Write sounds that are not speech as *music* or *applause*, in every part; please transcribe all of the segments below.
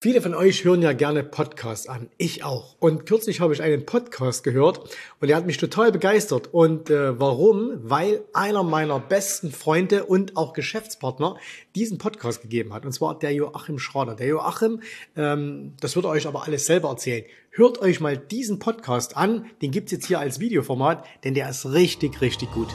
Viele von euch hören ja gerne Podcasts an, ich auch. Und kürzlich habe ich einen Podcast gehört und der hat mich total begeistert. Und äh, warum? Weil einer meiner besten Freunde und auch Geschäftspartner diesen Podcast gegeben hat. Und zwar der Joachim Schrader. Der Joachim, ähm, das wird er euch aber alles selber erzählen. Hört euch mal diesen Podcast an. Den gibt's jetzt hier als Videoformat, denn der ist richtig, richtig gut.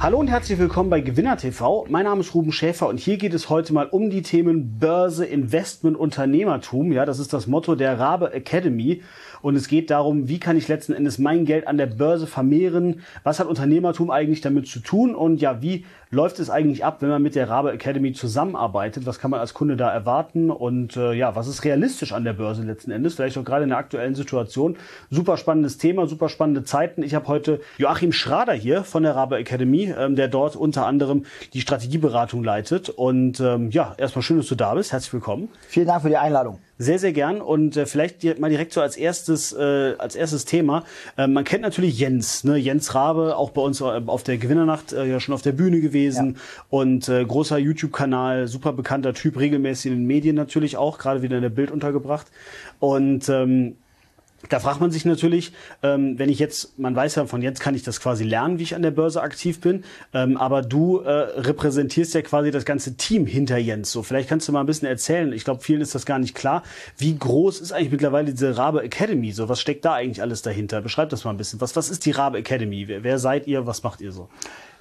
Hallo und herzlich willkommen bei Gewinner TV. Mein Name ist Ruben Schäfer und hier geht es heute mal um die Themen Börse, Investment, Unternehmertum. Ja, das ist das Motto der Rabe Academy. Und es geht darum, wie kann ich letzten Endes mein Geld an der Börse vermehren? Was hat Unternehmertum eigentlich damit zu tun? Und ja, wie läuft es eigentlich ab, wenn man mit der Rabe Academy zusammenarbeitet? Was kann man als Kunde da erwarten? Und äh, ja, was ist realistisch an der Börse letzten Endes? Vielleicht auch gerade in der aktuellen Situation. Super spannendes Thema, super spannende Zeiten. Ich habe heute Joachim Schrader hier von der Rabe Academy, ähm, der dort unter anderem die Strategieberatung leitet. Und ähm, ja, erstmal schön, dass du da bist. Herzlich willkommen. Vielen Dank für die Einladung. Sehr, sehr gern. Und äh, vielleicht mal direkt so als erstes, äh, als erstes Thema. Äh, man kennt natürlich Jens, ne? Jens Rabe, auch bei uns äh, auf der Gewinnernacht äh, ja schon auf der Bühne gewesen. Ja. Und äh, großer YouTube-Kanal, super bekannter Typ, regelmäßig in den Medien natürlich auch, gerade wieder in der Bild untergebracht. Und ähm, da fragt man sich natürlich, ähm, wenn ich jetzt, man weiß ja, von jetzt kann ich das quasi lernen, wie ich an der Börse aktiv bin, ähm, aber du äh, repräsentierst ja quasi das ganze Team hinter Jens. So, vielleicht kannst du mal ein bisschen erzählen. Ich glaube, vielen ist das gar nicht klar. Wie groß ist eigentlich mittlerweile diese Rabe Academy? So, was steckt da eigentlich alles dahinter? Beschreib das mal ein bisschen. Was, was ist die Rabe Academy? Wer, wer seid ihr? Was macht ihr so?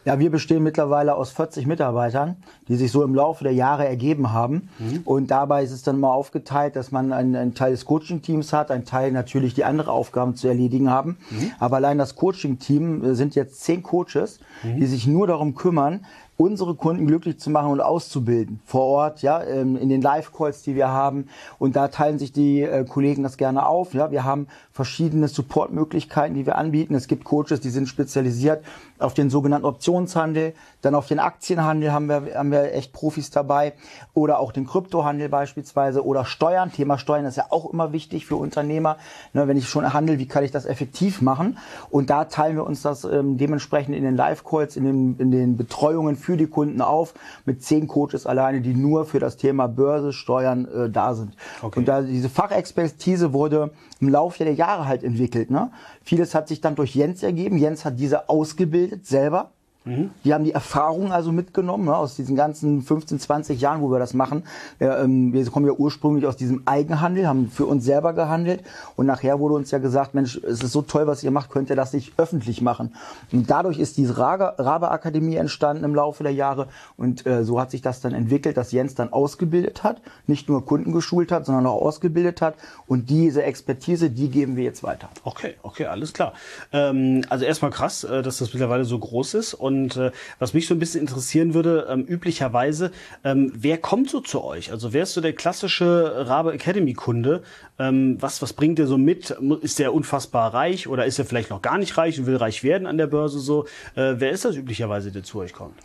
Ja, wir bestehen mittlerweile aus 40 Mitarbeitern, die sich so im Laufe der Jahre ergeben haben. Mhm. Und dabei ist es dann mal aufgeteilt, dass man einen, einen Teil des Coaching-Teams hat, einen Teil natürlich die andere Aufgaben zu erledigen haben. Mhm. Aber allein das Coaching-Team äh, sind jetzt zehn Coaches, mhm. die sich nur darum kümmern, unsere Kunden glücklich zu machen und auszubilden vor Ort, ja, ähm, in den Live-Calls, die wir haben. Und da teilen sich die äh, Kollegen das gerne auf. Ja, wir haben verschiedene Support-Möglichkeiten, die wir anbieten. Es gibt Coaches, die sind spezialisiert auf den sogenannten Optionshandel, dann auf den Aktienhandel haben wir, haben wir echt Profis dabei oder auch den Kryptohandel beispielsweise oder Steuern. Thema Steuern ist ja auch immer wichtig für Unternehmer. Ne, wenn ich schon handel, wie kann ich das effektiv machen? Und da teilen wir uns das ähm, dementsprechend in den Live-Calls, in den, in den Betreuungen für die Kunden auf mit zehn Coaches alleine, die nur für das Thema Börse, Steuern äh, da sind. Okay. Und da diese Fachexpertise wurde im Laufe der Jahre halt entwickelt. Ne? Vieles hat sich dann durch Jens ergeben. Jens hat diese ausgebildet selber Mhm. Die haben die Erfahrung also mitgenommen ne, aus diesen ganzen 15, 20 Jahren, wo wir das machen. Ja, ähm, wir kommen ja ursprünglich aus diesem Eigenhandel, haben für uns selber gehandelt und nachher wurde uns ja gesagt, Mensch, es ist so toll, was ihr macht, könnt ihr das nicht öffentlich machen. Und dadurch ist diese Rabe-Akademie entstanden im Laufe der Jahre und äh, so hat sich das dann entwickelt, dass Jens dann ausgebildet hat, nicht nur Kunden geschult hat, sondern auch ausgebildet hat und diese Expertise, die geben wir jetzt weiter. Okay, okay, alles klar. Ähm, also erstmal krass, äh, dass das mittlerweile so groß ist und und äh, was mich so ein bisschen interessieren würde, ähm, üblicherweise, ähm, wer kommt so zu euch? Also wer ist so der klassische Rabe Academy Kunde? Ähm, was, was bringt der so mit? Ist der unfassbar reich oder ist er vielleicht noch gar nicht reich und will reich werden an der Börse so? Äh, wer ist das üblicherweise, der zu euch kommt?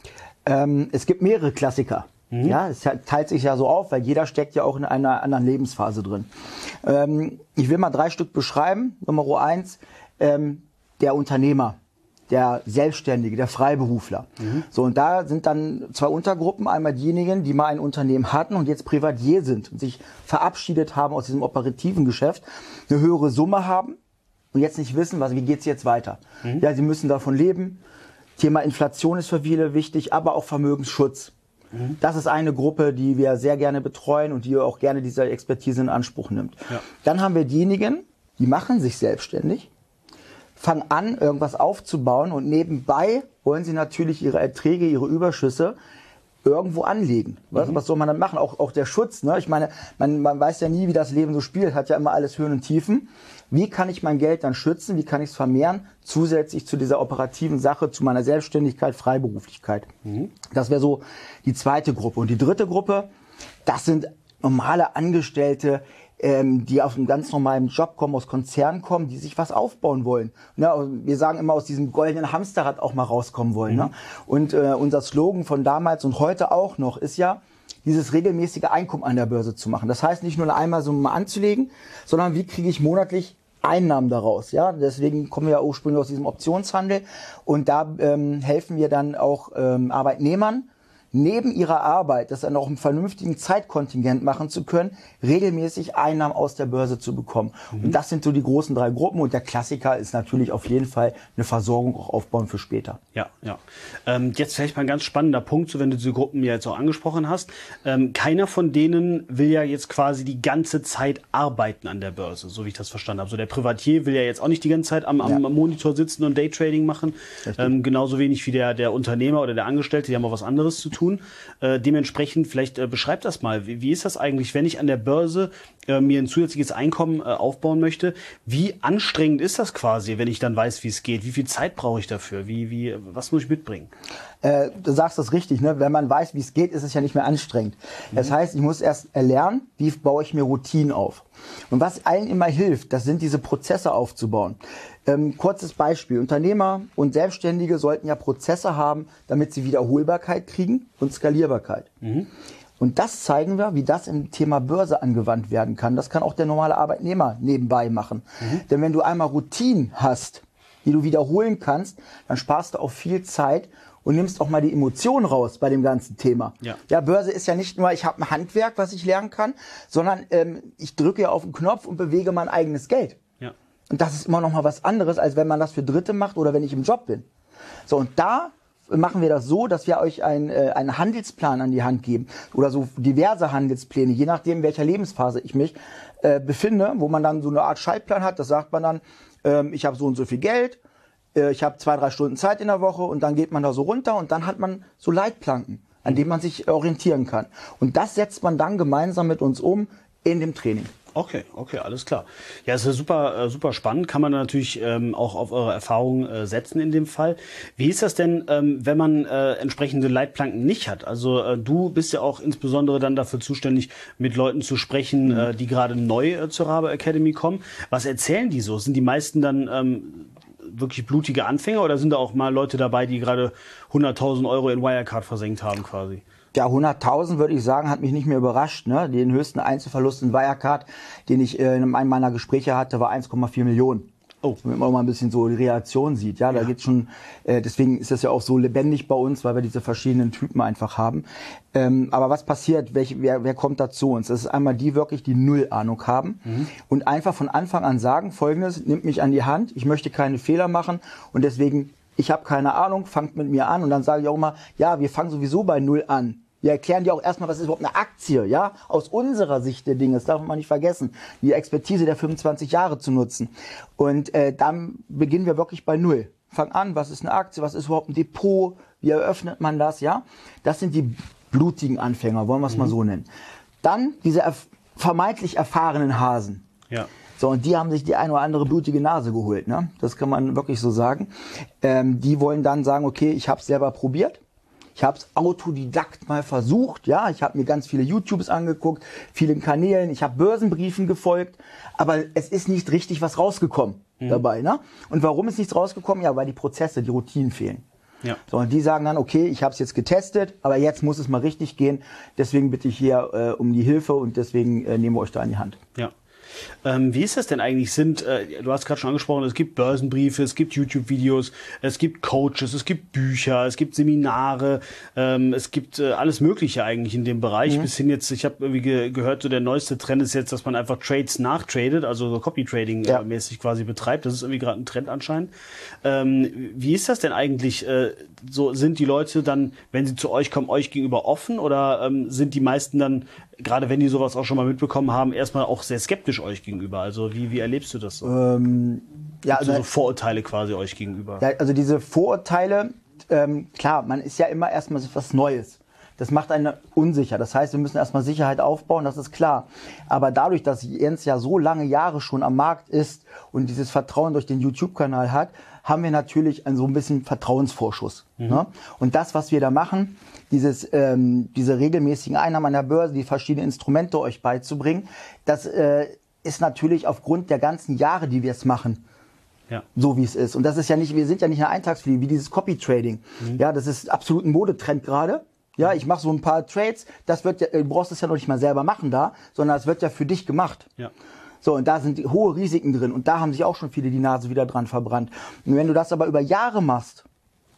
Ähm, es gibt mehrere Klassiker. Mhm. Ja, es teilt sich ja so auf, weil jeder steckt ja auch in einer anderen Lebensphase drin. Ähm, ich will mal drei Stück beschreiben. Nummer eins, ähm, der Unternehmer der Selbstständige, der Freiberufler. Mhm. So, und da sind dann zwei Untergruppen. Einmal diejenigen, die mal ein Unternehmen hatten und jetzt Privatier sind und sich verabschiedet haben aus diesem operativen Geschäft, eine höhere Summe haben und jetzt nicht wissen, was, wie geht's jetzt weiter. Mhm. Ja, sie müssen davon leben. Thema Inflation ist für viele wichtig, aber auch Vermögensschutz. Mhm. Das ist eine Gruppe, die wir sehr gerne betreuen und die auch gerne diese Expertise in Anspruch nimmt. Ja. Dann haben wir diejenigen, die machen sich selbstständig, fangen an, irgendwas aufzubauen und nebenbei wollen sie natürlich ihre Erträge, ihre Überschüsse irgendwo anlegen. Was, mhm. was soll man dann machen? Auch, auch der Schutz. Ne? Ich meine, man, man weiß ja nie, wie das Leben so spielt, hat ja immer alles Höhen und Tiefen. Wie kann ich mein Geld dann schützen? Wie kann ich es vermehren? Zusätzlich zu dieser operativen Sache, zu meiner Selbstständigkeit, Freiberuflichkeit. Mhm. Das wäre so die zweite Gruppe. Und die dritte Gruppe, das sind normale Angestellte, ähm, die aus einem ganz normalen Job kommen, aus Konzernen kommen, die sich was aufbauen wollen. Ne? Wir sagen immer aus diesem goldenen Hamsterrad auch mal rauskommen wollen. Ne? Mhm. Ne? Und äh, unser Slogan von damals und heute auch noch ist ja, dieses regelmäßige Einkommen an der Börse zu machen. Das heißt nicht nur eine Einmalsumme anzulegen, sondern wie kriege ich monatlich Einnahmen daraus. Ja, deswegen kommen wir ja ursprünglich aus diesem Optionshandel und da ähm, helfen wir dann auch ähm, Arbeitnehmern, neben ihrer Arbeit, das dann auch im vernünftigen Zeitkontingent machen zu können, regelmäßig Einnahmen aus der Börse zu bekommen. Mhm. Und das sind so die großen drei Gruppen. Und der Klassiker ist natürlich auf jeden Fall eine Versorgung auch aufbauen für später. Ja, ja. Ähm, jetzt vielleicht mal ein ganz spannender Punkt, so wenn du diese Gruppen ja jetzt auch angesprochen hast. Ähm, keiner von denen will ja jetzt quasi die ganze Zeit arbeiten an der Börse, so wie ich das verstanden habe. So der Privatier will ja jetzt auch nicht die ganze Zeit am, am ja. Monitor sitzen und Daytrading machen. Ähm, genauso wenig wie der, der Unternehmer oder der Angestellte, die haben auch was anderes zu tun tun. Äh, dementsprechend, vielleicht äh, beschreibt das mal. Wie, wie, ist das eigentlich, wenn ich an der Börse äh, mir ein zusätzliches Einkommen äh, aufbauen möchte? Wie anstrengend ist das quasi, wenn ich dann weiß, wie es geht? Wie viel Zeit brauche ich dafür? Wie, wie, was muss ich mitbringen? Äh, du sagst das richtig, ne? Wenn man weiß, wie es geht, ist es ja nicht mehr anstrengend. Mhm. Das heißt, ich muss erst erlernen, wie baue ich mir Routinen auf. Und was allen immer hilft, das sind diese Prozesse aufzubauen. Ähm, kurzes Beispiel. Unternehmer und Selbstständige sollten ja Prozesse haben, damit sie Wiederholbarkeit kriegen und Skalierbarkeit. Mhm. Und das zeigen wir, wie das im Thema Börse angewandt werden kann. Das kann auch der normale Arbeitnehmer nebenbei machen. Mhm. Denn wenn du einmal Routinen hast, die du wiederholen kannst, dann sparst du auch viel Zeit und nimmst auch mal die Emotionen raus bei dem ganzen Thema. Ja, ja Börse ist ja nicht nur, ich habe ein Handwerk, was ich lernen kann, sondern ähm, ich drücke ja auf den Knopf und bewege mein eigenes Geld. Und das ist immer noch mal was anderes, als wenn man das für Dritte macht oder wenn ich im Job bin. So, und da machen wir das so, dass wir euch ein, äh, einen Handelsplan an die Hand geben oder so diverse Handelspläne, je nachdem, in welcher Lebensphase ich mich äh, befinde, wo man dann so eine Art Schaltplan hat. Das sagt man dann, ähm, ich habe so und so viel Geld, ich habe zwei, drei Stunden Zeit in der Woche und dann geht man da so runter und dann hat man so Leitplanken, an denen man sich orientieren kann. Und das setzt man dann gemeinsam mit uns um in dem Training. Okay, okay, alles klar. Ja, es ist super, äh, super spannend. Kann man natürlich ähm, auch auf eure Erfahrungen äh, setzen in dem Fall. Wie ist das denn, ähm, wenn man äh, entsprechende Leitplanken nicht hat? Also äh, du bist ja auch insbesondere dann dafür zuständig, mit Leuten zu sprechen, mhm. äh, die gerade neu äh, zur Rabe Academy kommen. Was erzählen die so? Sind die meisten dann ähm, wirklich blutige Anfänger oder sind da auch mal Leute dabei, die gerade 100.000 Euro in Wirecard versenkt haben quasi? Ja, 100.000 würde ich sagen, hat mich nicht mehr überrascht. Ne? Den höchsten Einzelverlust in Wirecard, den ich äh, in einem meiner Gespräche hatte, war 1,4 Millionen. Oh. Wenn man mal ein bisschen so die Reaktion sieht. Ja, da ja. geht's schon, äh, deswegen ist das ja auch so lebendig bei uns, weil wir diese verschiedenen Typen einfach haben. Ähm, aber was passiert, welch, wer, wer kommt da zu uns? Das ist einmal die wirklich, die null Ahnung haben mhm. und einfach von Anfang an sagen, folgendes, nimmt mich an die Hand, ich möchte keine Fehler machen und deswegen ich habe keine Ahnung, fangt mit mir an und dann sage ich auch immer, ja, wir fangen sowieso bei Null an. Wir erklären dir auch erstmal, was ist überhaupt eine Aktie, ja? Aus unserer Sicht der Dinge, das darf man nicht vergessen, die Expertise der 25 Jahre zu nutzen. Und äh, dann beginnen wir wirklich bei Null. Fang an, was ist eine Aktie, was ist überhaupt ein Depot, wie eröffnet man das, ja? Das sind die blutigen Anfänger, wollen wir es mhm. mal so nennen. Dann diese erf vermeintlich erfahrenen Hasen. Ja. So, und die haben sich die eine oder andere blutige Nase geholt, ne? Das kann man wirklich so sagen. Ähm, die wollen dann sagen, okay, ich habe es selber probiert ich habe es autodidakt mal versucht, ja, ich habe mir ganz viele YouTubes angeguckt, vielen Kanälen, ich habe Börsenbriefen gefolgt, aber es ist nicht richtig was rausgekommen mhm. dabei, ne? Und warum ist nichts rausgekommen? Ja, weil die Prozesse, die Routinen fehlen. Ja. So, und die sagen dann, okay, ich habe es jetzt getestet, aber jetzt muss es mal richtig gehen. Deswegen bitte ich hier äh, um die Hilfe und deswegen äh, nehmen wir euch da an die Hand. Ja. Ähm, wie ist das denn eigentlich? Sind, äh, du hast gerade schon angesprochen, es gibt Börsenbriefe, es gibt YouTube-Videos, es gibt Coaches, es gibt Bücher, es gibt Seminare, ähm, es gibt äh, alles Mögliche eigentlich in dem Bereich. Mhm. Bis hin jetzt, ich habe irgendwie ge gehört, so der neueste Trend ist jetzt, dass man einfach Trades nachtradet, also so Copy-Trading ja. äh, mäßig quasi betreibt. Das ist irgendwie gerade ein Trend anscheinend. Ähm, wie ist das denn eigentlich? Äh, so sind die Leute dann, wenn sie zu euch kommen, euch gegenüber offen oder ähm, sind die meisten dann gerade wenn die sowas auch schon mal mitbekommen haben, erstmal auch sehr skeptisch euch gegenüber. Also wie, wie erlebst du das so? Ähm, ja, also, so Vorurteile quasi euch gegenüber. Ja, also diese Vorurteile, ähm, klar, man ist ja immer erstmal was Neues. Das macht einen unsicher. Das heißt, wir müssen erstmal Sicherheit aufbauen, das ist klar. Aber dadurch, dass Jens ja so lange Jahre schon am Markt ist und dieses Vertrauen durch den YouTube-Kanal hat, haben wir natürlich ein, so ein bisschen Vertrauensvorschuss. Mhm. Ne? Und das, was wir da machen, dieses, ähm, diese regelmäßigen Einnahmen an der Börse, die verschiedenen Instrumente euch beizubringen, das äh, ist natürlich aufgrund der ganzen Jahre, die wir es machen, ja. so wie es ist. Und das ist ja nicht, wir sind ja nicht eine Eintagsfliege, wie dieses Copy Trading. Mhm. Ja, das ist absolut ein Modetrend gerade. Ja, ich mache so ein paar Trades, das wird ja, du brauchst es ja noch nicht mal selber machen da, sondern es wird ja für dich gemacht. Ja. So, und da sind hohe Risiken drin und da haben sich auch schon viele die Nase wieder dran verbrannt. Und wenn du das aber über Jahre machst,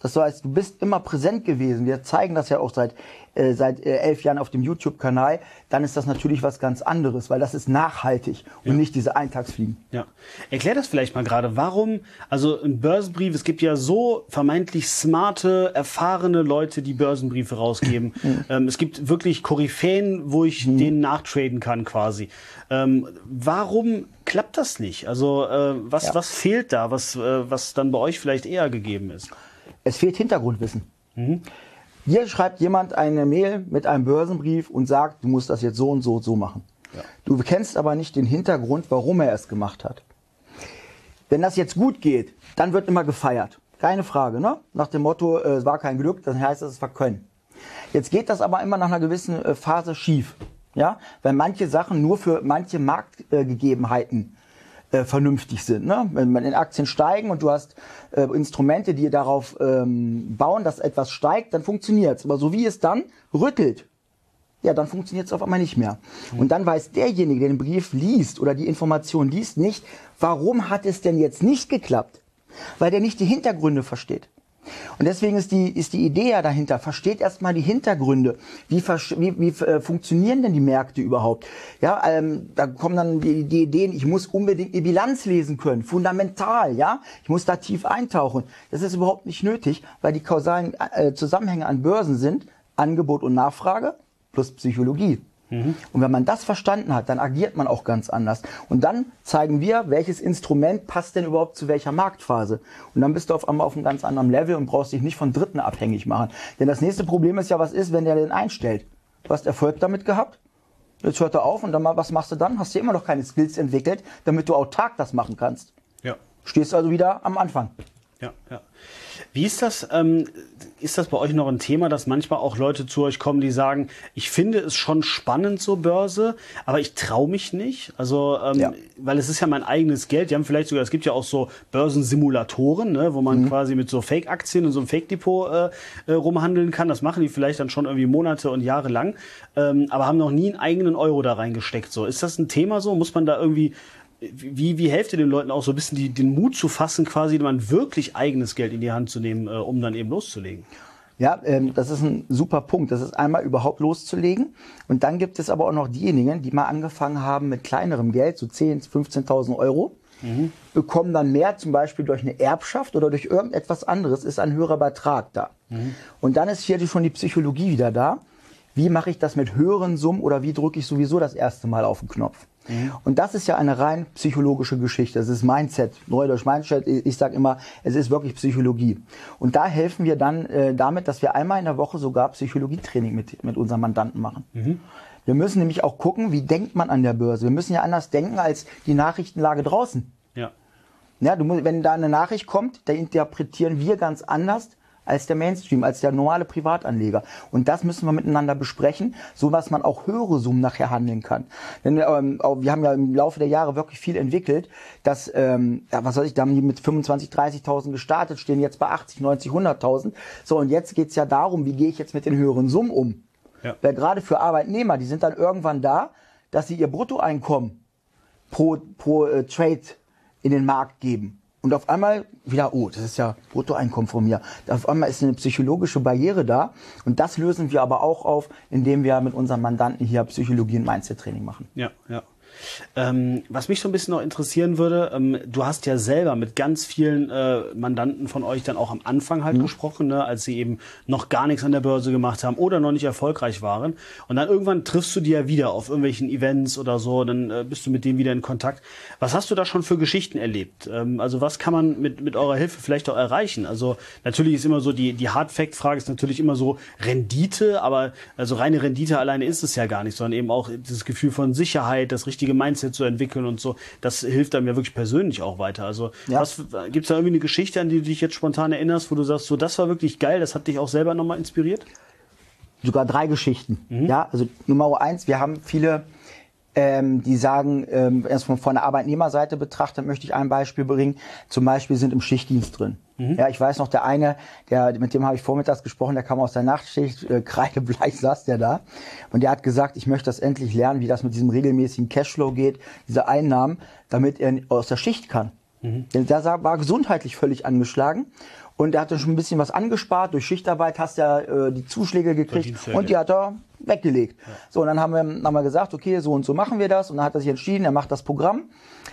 Das heißt, du bist immer präsent gewesen. Wir zeigen das ja auch seit, äh, seit äh, elf Jahren auf dem YouTube-Kanal. Dann ist das natürlich was ganz anderes, weil das ist nachhaltig und Ja. nicht diese Eintagsfliegen. Ja. Erklär das vielleicht mal gerade. Warum, also ein Börsenbrief, es gibt ja so vermeintlich smarte, erfahrene Leute, die Börsenbriefe rausgeben. *laughs* ähm, es gibt wirklich Koryphäen, wo ich denen nachtraden kann quasi. Ähm, warum klappt das nicht? Also äh, was, Ja. was fehlt da, was, äh, was dann bei euch vielleicht eher gegeben ist? Es fehlt Hintergrundwissen. Hier schreibt jemand eine Mail mit einem Börsenbrief und sagt, du musst das jetzt so und so und so machen. Du kennst aber nicht den Hintergrund, warum er es gemacht hat. Wenn das jetzt gut geht, dann wird immer gefeiert. Keine Frage, ne? Nach dem Motto, äh, es war kein Glück, dann heißt es, es war Können. Jetzt geht das aber immer nach einer gewissen äh, Phase schief. Ja? Weil manche Sachen nur für manche Marktgegebenheiten äh, vernünftig sind. Ne? Wenn man in Aktien steigen und du hast äh, Instrumente, die darauf ähm, bauen, dass etwas steigt, dann funktioniert's. Aber so wie es dann rüttelt, ja, dann funktioniert es auf einmal nicht mehr. Und dann weiß derjenige, der den Brief liest oder die Information liest, nicht, warum hat es denn jetzt nicht geklappt? Weil der nicht die Hintergründe versteht. Und deswegen ist die, ist die Idee ja dahinter. Versteht erstmal die Hintergründe. Wie, wie, wie äh, funktionieren denn die Märkte überhaupt? Ja, ähm, da kommen dann die, die Ideen, ich muss unbedingt die Bilanz lesen können. Fundamental, ja. Ich muss da tief eintauchen. Das ist überhaupt nicht nötig, weil die kausalen äh, Zusammenhänge an Börsen sind Angebot und Nachfrage plus Psychologie. Und wenn man das verstanden hat, dann agiert man auch ganz anders. Und dann zeigen wir, welches Instrument passt denn überhaupt zu welcher Marktphase. Und dann bist du auf einmal auf einem ganz anderen Level und brauchst dich nicht von Dritten abhängig machen. Denn das nächste Problem ist ja, was ist, wenn der den einstellt? Du hast Erfolg damit gehabt, jetzt hört er auf und dann mal, was machst du dann? Hast du immer noch keine Skills entwickelt, damit du autark das machen kannst. Ja. Stehst also wieder am Anfang. Ja, ja. Wie ist das? Ähm, ist das bei euch noch ein Thema, dass manchmal auch Leute zu euch kommen, die sagen, ich finde es schon spannend, so Börse, aber ich traue mich nicht? Also, ähm, Ja. weil es ist ja mein eigenes Geld. Die haben vielleicht sogar, es gibt ja auch so Börsensimulatoren, ne, wo man quasi mit so Fake-Aktien und so einem Fake-Depot äh, äh, rumhandeln kann. Das machen die vielleicht dann schon irgendwie Monate und Jahre lang, ähm, aber haben noch nie einen eigenen Euro da reingesteckt. So, ist das ein Thema so? Muss man da irgendwie wie, wie helft ihr den Leuten auch so ein bisschen die, den Mut zu fassen, quasi man wirklich eigenes Geld in die Hand zu nehmen, äh, um dann eben loszulegen? Ja, ähm, das ist ein super Punkt. Das ist einmal überhaupt loszulegen. Und dann gibt es aber auch noch diejenigen, die mal angefangen haben mit kleinerem Geld, so 10.000, 15.000 Euro, bekommen dann mehr, zum Beispiel durch eine Erbschaft oder durch irgendetwas anderes, ist ein höherer Betrag da. Und dann ist hier schon die Psychologie wieder da. Wie mache ich das mit höheren Summen oder wie drücke ich sowieso das erste Mal auf den Knopf? Und das ist ja eine rein psychologische Geschichte. Das ist Mindset, Neudeutsch Mindset. Ich sage immer, es ist wirklich Psychologie. Und da helfen wir dann äh, damit, dass wir einmal in der Woche sogar Psychologietraining mit, mit unseren Mandanten machen. Wir müssen nämlich auch gucken, wie denkt man an der Börse. Wir müssen ja anders denken als die Nachrichtenlage draußen. Ja. Ja, du musst, wenn da eine Nachricht kommt, da interpretieren wir ganz anders als der Mainstream, als der normale Privatanleger. Und das müssen wir miteinander besprechen, so dass man auch höhere Summen nachher handeln kann. Denn ähm, wir haben ja im Laufe der Jahre wirklich viel entwickelt, dass, ähm, ja, was soll ich, da haben die mit 25, 30.000 gestartet, stehen jetzt bei 80, 90, 100.000. So, und jetzt geht's ja darum, wie gehe ich jetzt mit den höheren Summen um? Ja. Weil gerade für Arbeitnehmer, die sind dann irgendwann da, dass sie ihr Bruttoeinkommen pro, pro äh, Trade in den Markt geben. Und auf einmal wieder, oh, das ist ja Bruttoeinkommen von mir. Auf einmal ist eine psychologische Barriere da. Und das lösen wir aber auch auf, indem wir mit unseren Mandanten hier Psychologie und Mindset-Training machen. Ja, ja. Ähm, was mich so ein bisschen noch interessieren würde, ähm, du hast ja selber mit ganz vielen äh, Mandanten von euch dann auch am Anfang halt gesprochen, ne, als sie eben noch gar nichts an der Börse gemacht haben oder noch nicht erfolgreich waren. Und dann irgendwann triffst du die ja wieder auf irgendwelchen Events oder so, dann äh, bist du mit denen wieder in Kontakt. Was hast du da schon für Geschichten erlebt? Ähm, also was kann man mit, mit eurer Hilfe vielleicht auch erreichen? Also natürlich ist immer so, die, die Hard-Fact-Frage ist natürlich immer so Rendite, aber also reine Rendite alleine ist es ja gar nicht, sondern eben auch das Gefühl von Sicherheit, das richtige Mindset zu entwickeln und so. Das hilft einem ja wirklich persönlich auch weiter. Also Ja. was gibt's da irgendwie eine Geschichte, an die du dich jetzt spontan erinnerst, wo du sagst, so das war wirklich geil, das hat dich auch selber nochmal inspiriert? sogar drei Geschichten. Ja, also Nummer eins, wir haben viele, ähm, die sagen, ähm, erstmal von der Arbeitnehmerseite betrachtet, möchte ich ein Beispiel bringen. Zum Beispiel sind im Schichtdienst drin. Ja, ich weiß noch, der eine, der, mit dem habe ich vormittags gesprochen, der kam aus der Nachtschicht, äh, *laughs* kreidebleich saß der da. Und der hat gesagt, ich möchte das endlich lernen, wie das mit diesem regelmäßigen Cashflow geht, diese Einnahmen, damit er aus der Schicht kann. Denn der sah- war gesundheitlich völlig angeschlagen. Und er hatte schon ein bisschen was angespart. Durch Schichtarbeit hast du ja äh, die Zuschläge gekriegt und die hat er weggelegt. Ja. So, und dann haben wir, haben wir gesagt, okay, so und so machen wir das. Und dann hat er sich entschieden, er macht das Programm.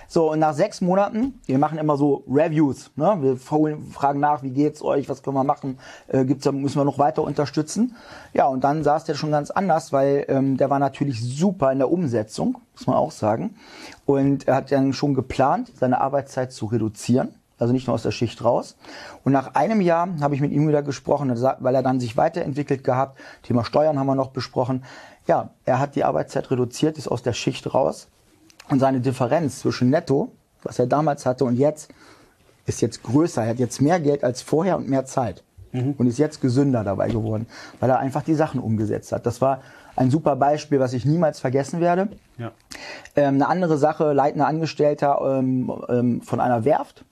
So, und nach sechs Monaten, wir machen immer so Reviews, ne? wir fragen nach, wie geht's euch, was können wir machen, äh, gibt's da, müssen wir noch weiter unterstützen. Ja, und dann saß der schon ganz anders, weil ähm, der war natürlich super in der Umsetzung, muss man auch sagen. Und er hat dann schon geplant, seine Arbeitszeit zu reduzieren also nicht nur aus der Schicht raus. Und nach einem Jahr habe ich mit ihm wieder gesprochen, weil er dann sich weiterentwickelt gehabt. Thema Steuern haben wir noch besprochen. Ja, er hat die Arbeitszeit reduziert, ist aus der Schicht raus. Und seine Differenz zwischen Netto, was er damals hatte, und jetzt, ist jetzt größer. Er hat jetzt mehr Geld als vorher und mehr Zeit. Mhm. Und ist jetzt gesünder dabei geworden, weil er einfach die Sachen umgesetzt hat. Das war ein super Beispiel, was ich niemals vergessen werde. Ja. Ähm, eine andere Sache, leitender Angestellter ähm, ähm, von einer Werft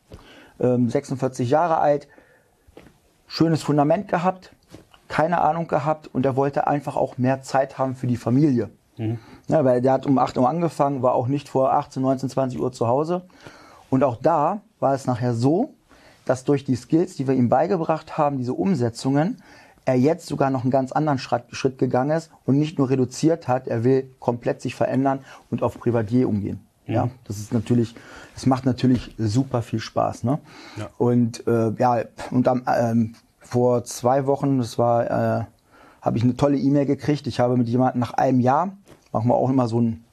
46 ähm, Jahre alt, schönes Fundament gehabt, keine Ahnung gehabt und er wollte einfach auch mehr Zeit haben für die Familie. Mhm. Ja, weil der hat um 8 Uhr angefangen, war auch nicht vor 18, 19, 20 Uhr zu Hause. Und auch da war es nachher so, dass durch die Skills, die wir ihm beigebracht haben, diese Umsetzungen, er jetzt sogar noch einen ganz anderen Schritt, gegangen ist und nicht nur reduziert hat, er will komplett sich verändern und auf Privatier umgehen. Ja, mhm. das ist natürlich, es macht natürlich super viel Spaß. Ne? Ja. Und äh, ja, und am, ähm, vor zwei Wochen, das war, äh, habe ich eine tolle E-Mail gekriegt. Ich habe mit jemandem nach einem Jahr, machen wir auch immer so einen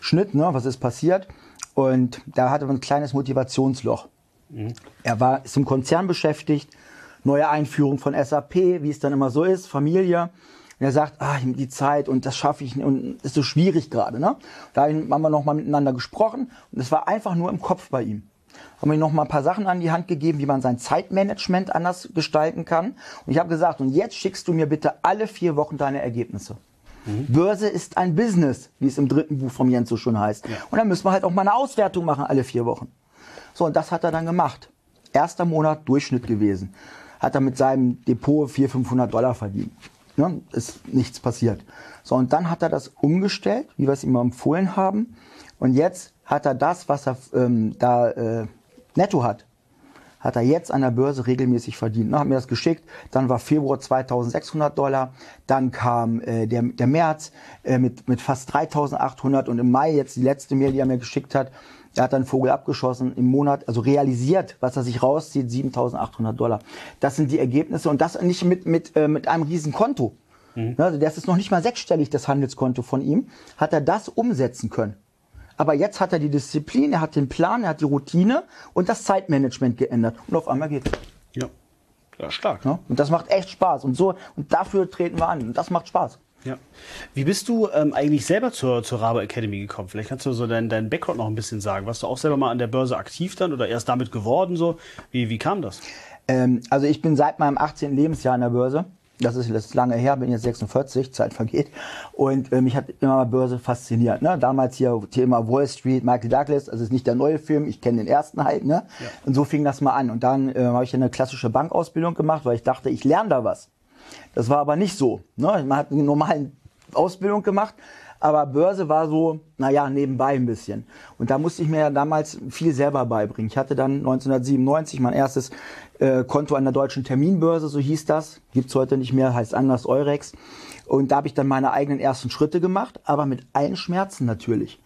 Schnitt, ne, was ist passiert. Und da hatte man ein kleines Motivationsloch. Mhm. Er war ist im Konzern beschäftigt, neue Einführung von SAP, wie es dann immer so ist, Familie. Und er sagt, ah, die Zeit und das schaffe ich nicht und ist so schwierig gerade. Ne? Da haben wir noch mal miteinander gesprochen und es war einfach nur im Kopf bei ihm. Haben ihm noch mal ein paar Sachen an die Hand gegeben, wie man sein Zeitmanagement anders gestalten kann. Und ich habe gesagt, und jetzt schickst du mir bitte alle vier Wochen deine Ergebnisse. Mhm. Börse ist ein Business, wie es im dritten Buch von Jens so schon heißt. Ja. Und dann müssen wir halt auch mal eine Auswertung machen alle vier Wochen. So, und das hat er dann gemacht. Erster Monat Durchschnitt gewesen. Hat er mit seinem Depot 400, 500 Dollar verdient. Ne? Ist nichts passiert. So, und dann hat er das umgestellt, wie wir es ihm empfohlen haben. Und jetzt hat er das, was er ähm, da äh, netto hat, hat er jetzt an der Börse regelmäßig verdient. Ne, hat mir das geschickt. Dann war Februar 2600 Dollar. Dann kam äh, der, der März äh, mit, mit fast 3800 und im Mai jetzt die letzte Mail, die er mir geschickt hat. Er hat dann Vogel abgeschossen im Monat, also realisiert, was er sich rauszieht, 7800 Dollar. Das sind die Ergebnisse und das nicht mit, mit, äh, mit einem riesen Konto. Mhm. Also das ist noch nicht mal sechsstellig, das Handelskonto von ihm. Hat er das umsetzen können. Aber jetzt hat er die Disziplin, er hat den Plan, er hat die Routine und das Zeitmanagement geändert. Und auf einmal geht es. Ja. Ja, stark. Ja? Und das macht echt Spaß. Und so, und dafür treten wir an. Und das macht Spaß. Ja. Wie bist du ähm, eigentlich selber zur, zur Rabe Academy gekommen? Vielleicht kannst du so deinen dein Background noch ein bisschen sagen. Warst du auch selber mal an der Börse aktiv dann oder erst damit geworden? So? Wie, wie kam das? Ähm, also ich bin seit meinem 18. Lebensjahr an der Börse. Das ist, ist lange her, bin jetzt 46, Zeit vergeht. Und äh, mich hat immer Börse fasziniert. Ne? Damals hier Thema Wall Street, Michael Douglas, also ist nicht der neue Film, ich kenne den ersten halt. Ne? Ja. Und so fing das mal an. Und dann äh, habe ich eine klassische Bankausbildung gemacht, weil ich dachte, ich lerne da was. Das war aber nicht so. Ne? Man hat eine normale Ausbildung gemacht, aber Börse war so, naja, nebenbei ein bisschen. Und da musste ich mir ja damals viel selber beibringen. Ich hatte dann 1997 mein erstes äh, Konto an der deutschen Terminbörse, so hieß das. Gibt's heute nicht mehr, heißt anders Eurex. Und da habe ich dann meine eigenen ersten Schritte gemacht, aber mit allen Schmerzen natürlich.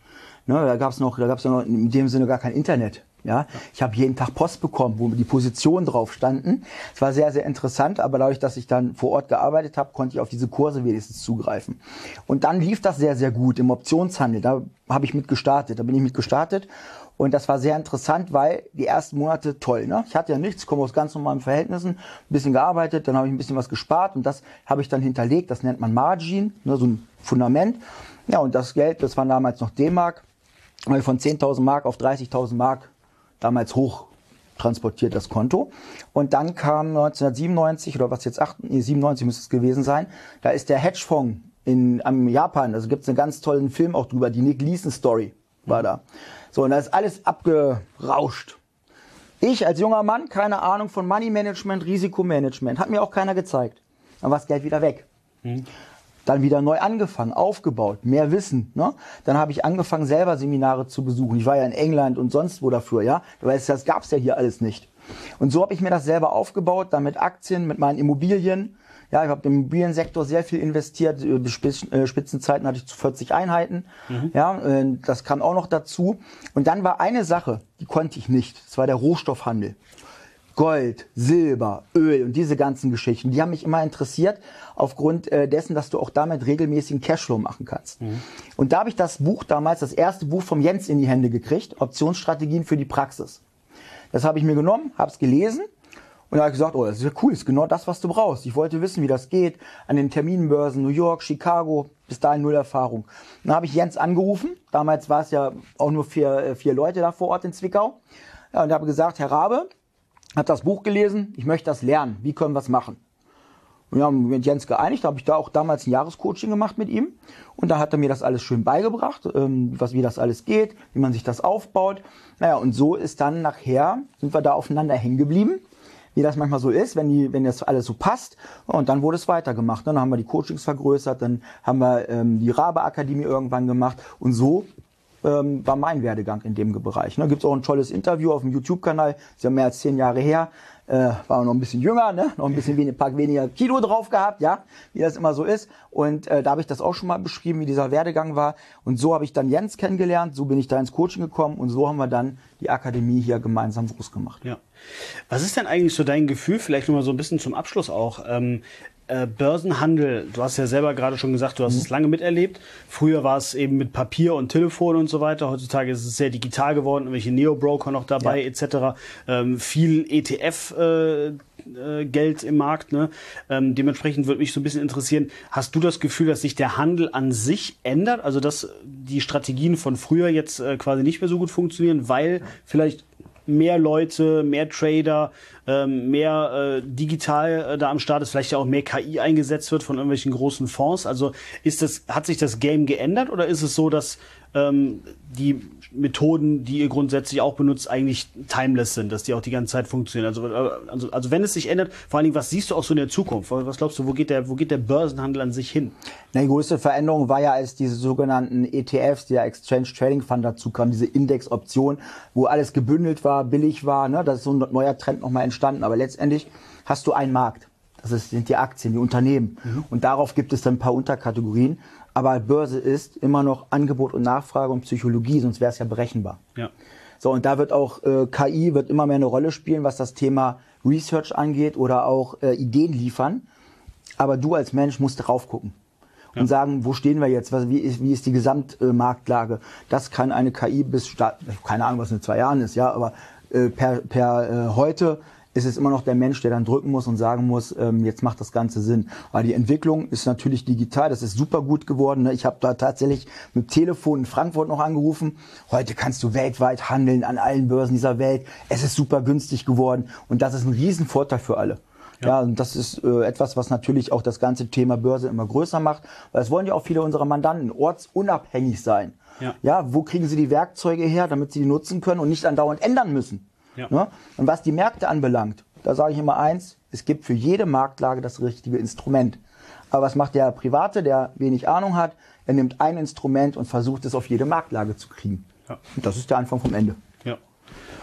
Ne, da gab's noch, da gab's noch in dem Sinne gar kein Internet. Ja, ich habe jeden Tag Post bekommen, wo die Positionen drauf standen. Es war sehr, sehr interessant, aber dadurch, dass ich dann vor Ort gearbeitet habe, konnte ich auf diese Kurse wenigstens zugreifen. Und dann lief das sehr, sehr gut im Optionshandel. Da habe ich mit gestartet, da bin ich mit gestartet. Und das war sehr interessant, weil die ersten Monate toll. Ne? Ich hatte ja nichts, komme aus ganz normalen Verhältnissen, ein bisschen gearbeitet, dann habe ich ein bisschen was gespart und das habe ich dann hinterlegt. Das nennt man Margin, ne, so ein Fundament. Ja, und das Geld, das waren damals noch D-Mark, weil von 10.000 Mark auf 30.000 Mark damals hoch transportiert das Konto. Und dann kam 1997 oder was jetzt 8, nee, 97 müsste es gewesen sein, da ist der Hedgefonds in am Japan, also gibt es einen ganz tollen Film auch drüber, die Nick Leeson Story war da. So, und da ist alles abgerauscht. Ich als junger Mann, keine Ahnung von Money Management, Risikomanagement, hat mir auch keiner gezeigt. Dann war das Geld wieder weg. Mhm dann wieder neu angefangen, aufgebaut, mehr Wissen. Ne? Dann habe ich angefangen, selber Seminare zu besuchen. Ich war ja in England und sonst wo dafür, ja. Weil das gab's ja hier alles nicht. Und so habe ich mir das selber aufgebaut, dann mit Aktien, mit meinen Immobilien. Ja, ich habe im Immobiliensektor sehr viel investiert. Äh, Spitzenzeiten hatte ich zu 40 Einheiten. Mhm. Ja, äh, das kam auch noch dazu. Und dann war eine Sache, die konnte ich nicht. Das war der Rohstoffhandel. Gold, Silber, Öl und diese ganzen Geschichten, die haben mich immer interessiert, aufgrund äh, dessen, dass du auch damit regelmäßigen Cashflow machen kannst. Mhm. Und da habe ich das Buch damals, das erste Buch vom Jens in die Hände gekriegt, Optionsstrategien für die Praxis. Das habe ich mir genommen, habe es gelesen und da habe ich gesagt, oh, das ist ja cool, das ist genau das, was du brauchst. Ich wollte wissen, wie das geht an den Terminbörsen New York, Chicago, bis dahin null Erfahrung. Dann habe ich Jens angerufen, damals war es ja auch nur vier, äh, vier Leute da vor Ort in Zwickau. Ja, und habe gesagt, Herr Rabe, habe das Buch gelesen, ich möchte das lernen, wie können wir es machen? Und wir haben mit Jens geeinigt, da habe ich da auch damals ein Jahrescoaching gemacht mit ihm. Und da hat er mir das alles schön beigebracht, ähm, was, wie das alles geht, wie man sich das aufbaut. Naja, und so ist dann nachher, sind wir da aufeinander hängen geblieben, wie das manchmal so ist, wenn, die, wenn das alles so passt. Und dann wurde es weitergemacht. Dann haben wir die Coachings vergrößert, dann haben wir ähm, die Rabe-Akademie irgendwann gemacht. Und so ähm, war mein Werdegang in dem Bereich. Ne? Gibt auch ein tolles Interview auf dem YouTube-Kanal, ist ja mehr als zehn Jahre her. Äh, war noch ein bisschen jünger, ne? noch ein bisschen wenig, paar weniger Kilo drauf gehabt, ja, wie das immer so ist. Und äh, da habe ich das auch schon mal beschrieben, wie dieser Werdegang war. Und so habe ich dann Jens kennengelernt, so bin ich da ins Coaching gekommen und so haben wir dann die Akademie hier gemeinsam groß gemacht. Ja. Was ist denn eigentlich so dein Gefühl, vielleicht nur mal so ein bisschen zum Abschluss auch? Ähm, äh, Börsenhandel, du hast ja selber gerade schon gesagt, du hast mhm. es lange miterlebt. Früher war es eben mit Papier und Telefon und so weiter. Heutzutage ist es sehr digital geworden, welche Neo-Broker noch dabei ja. etc. Ähm, viel ETF äh, äh, Geld im Markt. Ne? Ähm, dementsprechend würde mich so ein bisschen interessieren, hast du das Gefühl, dass sich der Handel an sich ändert? Also dass die Strategien von früher jetzt äh, quasi nicht mehr so gut funktionieren, weil vielleicht mehr Leute, mehr Trader, ähm, mehr äh, digital äh, da am Start ist, vielleicht ja auch mehr KI eingesetzt wird von irgendwelchen großen Fonds. Also ist das, hat sich das Game geändert oder ist es so, dass ähm, die Methoden, die ihr grundsätzlich auch benutzt, eigentlich timeless sind, dass die auch die ganze Zeit funktionieren. Also, äh, also, also wenn es sich ändert, vor allen Dingen, was siehst du auch so in der Zukunft? Was glaubst du, wo geht der, wo geht der Börsenhandel an sich hin? Na, die größte Veränderung war ja, als diese sogenannten ETFs, der Exchange Trading Fund dazu kam, diese Indexoption, wo alles gebündelt war, billig war. Ne? Das so ein neuer Trend nochmal entstanden. Aber letztendlich hast du einen Markt. Das sind die Aktien, die Unternehmen. Mhm. Und darauf gibt es dann ein paar Unterkategorien. Aber Börse ist immer noch Angebot und Nachfrage und Psychologie, sonst wäre es ja berechenbar. Ja. So, und da wird auch äh, KI wird immer mehr eine Rolle spielen, was das Thema Research angeht oder auch äh, Ideen liefern. Aber du als Mensch musst drauf gucken ja. und sagen, wo stehen wir jetzt? Was, wie, ist, wie ist die Gesamtmarktlage? Das kann eine KI bis, keine Ahnung, was in zwei Jahren ist, ja, aber äh, per, per äh, heute ist es immer noch der Mensch, der dann drücken muss und sagen muss, ähm, jetzt macht das Ganze Sinn. Weil die Entwicklung ist natürlich digital, das ist super gut geworden. Ne? Ich habe da tatsächlich mit Telefon in Frankfurt noch angerufen. Heute kannst du weltweit handeln an allen Börsen dieser Welt. Es ist super günstig geworden und das ist ein Riesenvorteil für alle. Ja. ja, und das ist äh, etwas, was natürlich auch das ganze Thema Börse immer größer macht, weil es wollen ja auch viele unserer Mandanten ortsunabhängig sein. Ja. ja, wo kriegen sie die Werkzeuge her, damit sie die nutzen können und nicht andauernd ändern müssen? Ja. Ne? Und was die Märkte anbelangt, da sage ich immer eins, es gibt für jede Marktlage das richtige Instrument. Aber was macht der Private, der wenig Ahnung hat? Er nimmt ein Instrument und versucht es auf jede Marktlage zu kriegen. Ja. Und das ist der Anfang vom Ende.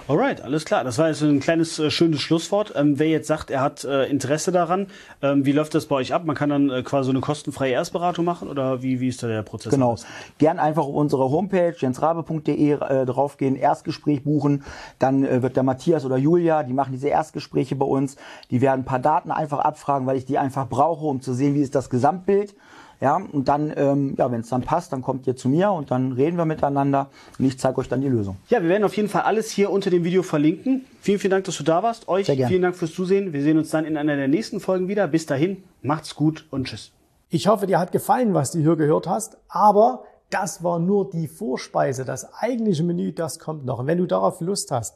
Alright, alles klar. Das war jetzt ein kleines äh, schönes Schlusswort. Ähm, wer jetzt sagt, er hat äh, Interesse daran, ähm, wie läuft das bei euch ab? Man kann dann äh, quasi eine kostenfreie Erstberatung machen oder wie, wie ist da der Prozess? Genau. Gern einfach auf unsere Homepage jensrabe.de äh, draufgehen, Erstgespräch buchen. Dann äh, wird der Matthias oder Julia, die machen diese Erstgespräche bei uns. Die werden ein paar Daten einfach abfragen, weil ich die einfach brauche, um zu sehen, wie ist das Gesamtbild. Ja, und dann, ähm, ja, wenn es dann passt, dann kommt ihr zu mir und dann reden wir miteinander und ich zeige euch dann die Lösung. Ja, wir werden auf jeden Fall alles hier unter dem Video verlinken. Vielen, vielen Dank, dass du da warst. Euch vielen Dank fürs Zusehen. Wir sehen uns dann in einer der nächsten Folgen wieder. Bis dahin, macht's gut und tschüss. Ich hoffe, dir hat gefallen, was du hier gehört hast, aber das war nur die Vorspeise. Das eigentliche Menü, das kommt noch. Und wenn du darauf Lust hast,